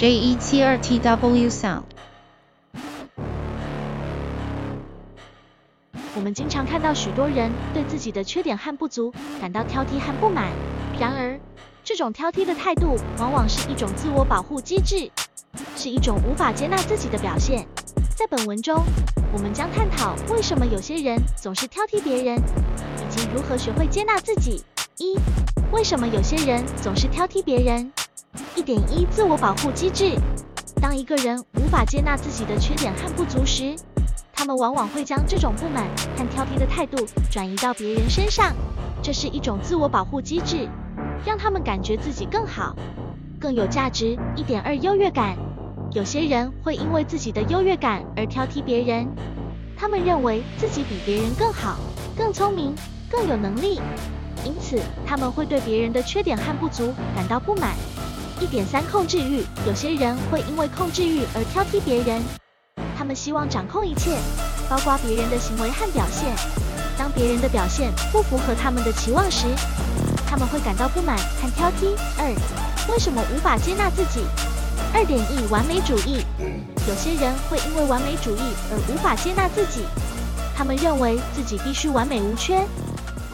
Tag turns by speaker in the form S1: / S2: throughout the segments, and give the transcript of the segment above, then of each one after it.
S1: J E T 二 T W Sound。
S2: 我们经常看到许多人对自己的缺点和不足感到挑剔和不满，然而，这种挑剔的态度往往是一种自我保护机制，是一种无法接纳自己的表现。在本文中，我们将探讨为什么有些人总是挑剔别人，以及如何学会接纳自己。一、为什么有些人总是挑剔别人？一点一自我保护机制。当一个人无法接纳自己的缺点和不足时，他们往往会将这种不满和挑剔的态度转移到别人身上。这是一种自我保护机制，让他们感觉自己更好、更有价值。一点二优越感。有些人会因为自己的优越感而挑剔别人，他们认为自己比别人更好、更聪明、更有能力，因此他们会对别人的缺点和不足感到不满。一点三控制欲，有些人会因为控制欲而挑剔别人，他们希望掌控一切，包括别人的行为和表现。当别人的表现不符合他们的期望时，他们会感到不满和挑剔。二，为什么无法接纳自己？二点一完美主义，有些人会因为完美主义而无法接纳自己，他们认为自己必须完美无缺，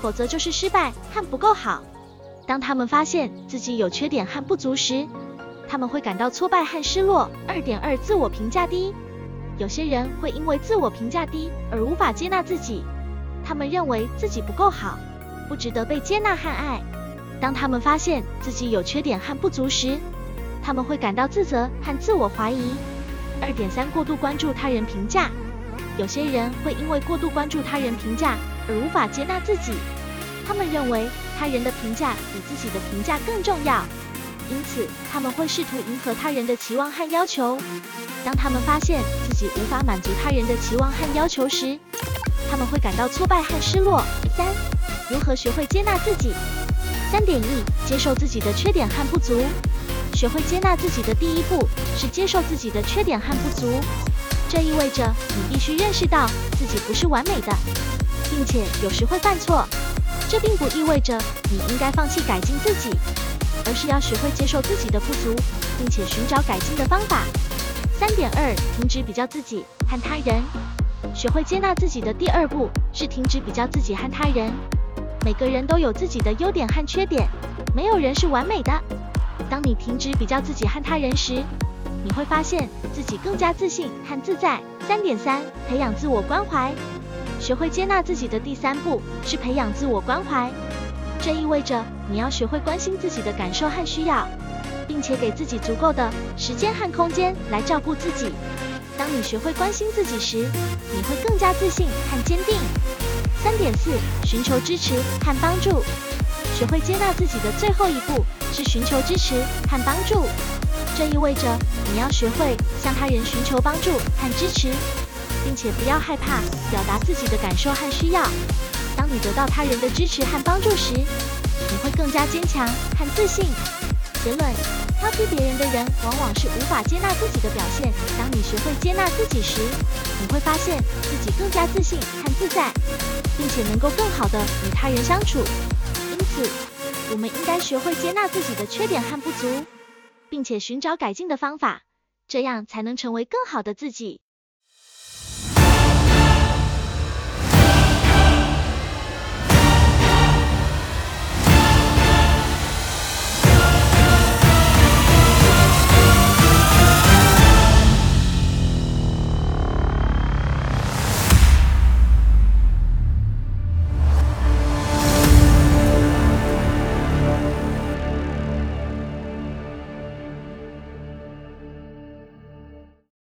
S2: 否则就是失败和不够好。当他们发现自己有缺点和不足时，他们会感到挫败和失落。二点二，自我评价低。有些人会因为自我评价低而无法接纳自己，他们认为自己不够好，不值得被接纳和爱。当他们发现自己有缺点和不足时，他们会感到自责和自我怀疑。二点三，过度关注他人评价。有些人会因为过度关注他人评价而无法接纳自己，他们认为。他人的评价比自己的评价更重要，因此他们会试图迎合他人的期望和要求。当他们发现自己无法满足他人的期望和要求时，他们会感到挫败和失落。三、如何学会接纳自己？三点一、接受自己的缺点和不足。学会接纳自己的第一步是接受自己的缺点和不足。这意味着你必须认识到自己不是完美的，并且有时会犯错。这并不意味着你应该放弃改进自己，而是要学会接受自己的不足，并且寻找改进的方法。三点二，停止比较自己和他人。学会接纳自己的第二步是停止比较自己和他人。每个人都有自己的优点和缺点，没有人是完美的。当你停止比较自己和他人时，你会发现自己更加自信和自在。三点三，培养自我关怀。学会接纳自己的第三步是培养自我关怀，这意味着你要学会关心自己的感受和需要，并且给自己足够的时间和空间来照顾自己。当你学会关心自己时，你会更加自信和坚定。三点四，寻求支持和帮助。学会接纳自己的最后一步是寻求支持和帮助，这意味着你要学会向他人寻求帮助和支持。并且不要害怕表达自己的感受和需要。当你得到他人的支持和帮助时，你会更加坚强和自信。结论：挑剔别人的人往往是无法接纳自己的表现。当你学会接纳自己时，你会发现自己更加自信和自在，并且能够更好的与他人相处。因此，我们应该学会接纳自己的缺点和不足，并且寻找改进的方法，这样才能成为更好的自己。